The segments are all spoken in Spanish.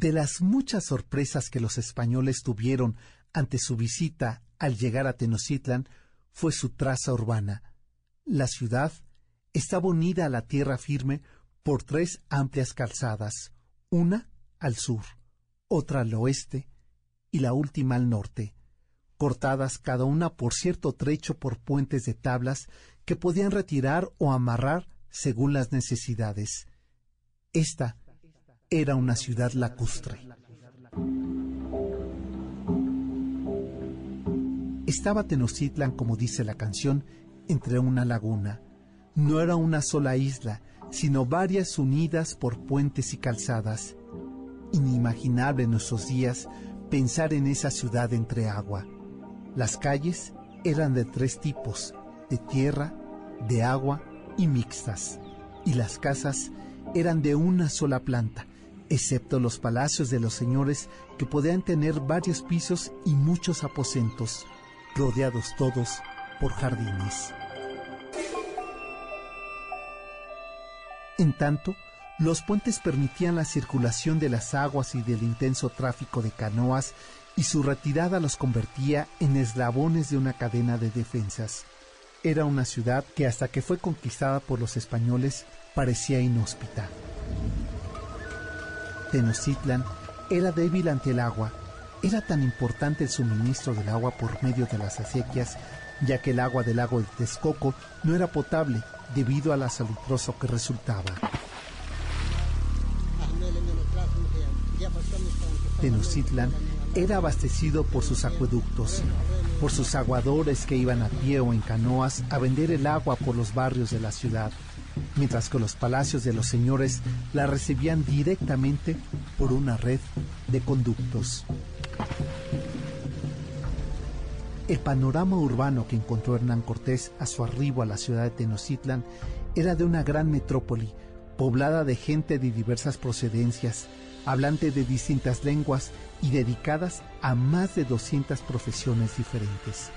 De las muchas sorpresas que los españoles tuvieron ante su visita al llegar a Tenochtitlan fue su traza urbana. La ciudad estaba unida a la tierra firme por tres amplias calzadas, una al sur, otra al oeste y la última al norte, cortadas cada una por cierto trecho por puentes de tablas que podían retirar o amarrar según las necesidades. Esta era una ciudad lacustre. Estaba Tenochtitlan, como dice la canción, entre una laguna. No era una sola isla, sino varias unidas por puentes y calzadas. Inimaginable en nuestros días pensar en esa ciudad entre agua. Las calles eran de tres tipos, de tierra, de agua y mixtas, y las casas eran de una sola planta, excepto los palacios de los señores que podían tener varios pisos y muchos aposentos rodeados todos por jardines. En tanto, los puentes permitían la circulación de las aguas y del intenso tráfico de canoas y su retirada los convertía en eslabones de una cadena de defensas. Era una ciudad que hasta que fue conquistada por los españoles parecía inhóspita. Tenochtitlan era débil ante el agua era tan importante el suministro del agua por medio de las acequias, ya que el agua del lago de Texcoco no era potable debido a la salubroso que resultaba. Tenochtitlan era abastecido por sus acueductos, por sus aguadores que iban a pie o en canoas a vender el agua por los barrios de la ciudad, mientras que los palacios de los señores la recibían directamente por una red de conductos. El panorama urbano que encontró Hernán Cortés a su arribo a la ciudad de Tenochtitlan era de una gran metrópoli, poblada de gente de diversas procedencias, hablante de distintas lenguas y dedicadas a más de 200 profesiones diferentes.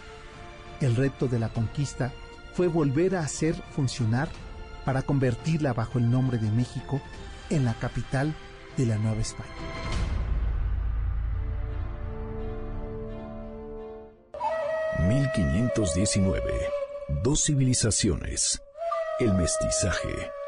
El reto de la conquista fue volver a hacer funcionar para convertirla bajo el nombre de México en la capital de la Nueva España. 1519. Dos civilizaciones. El mestizaje.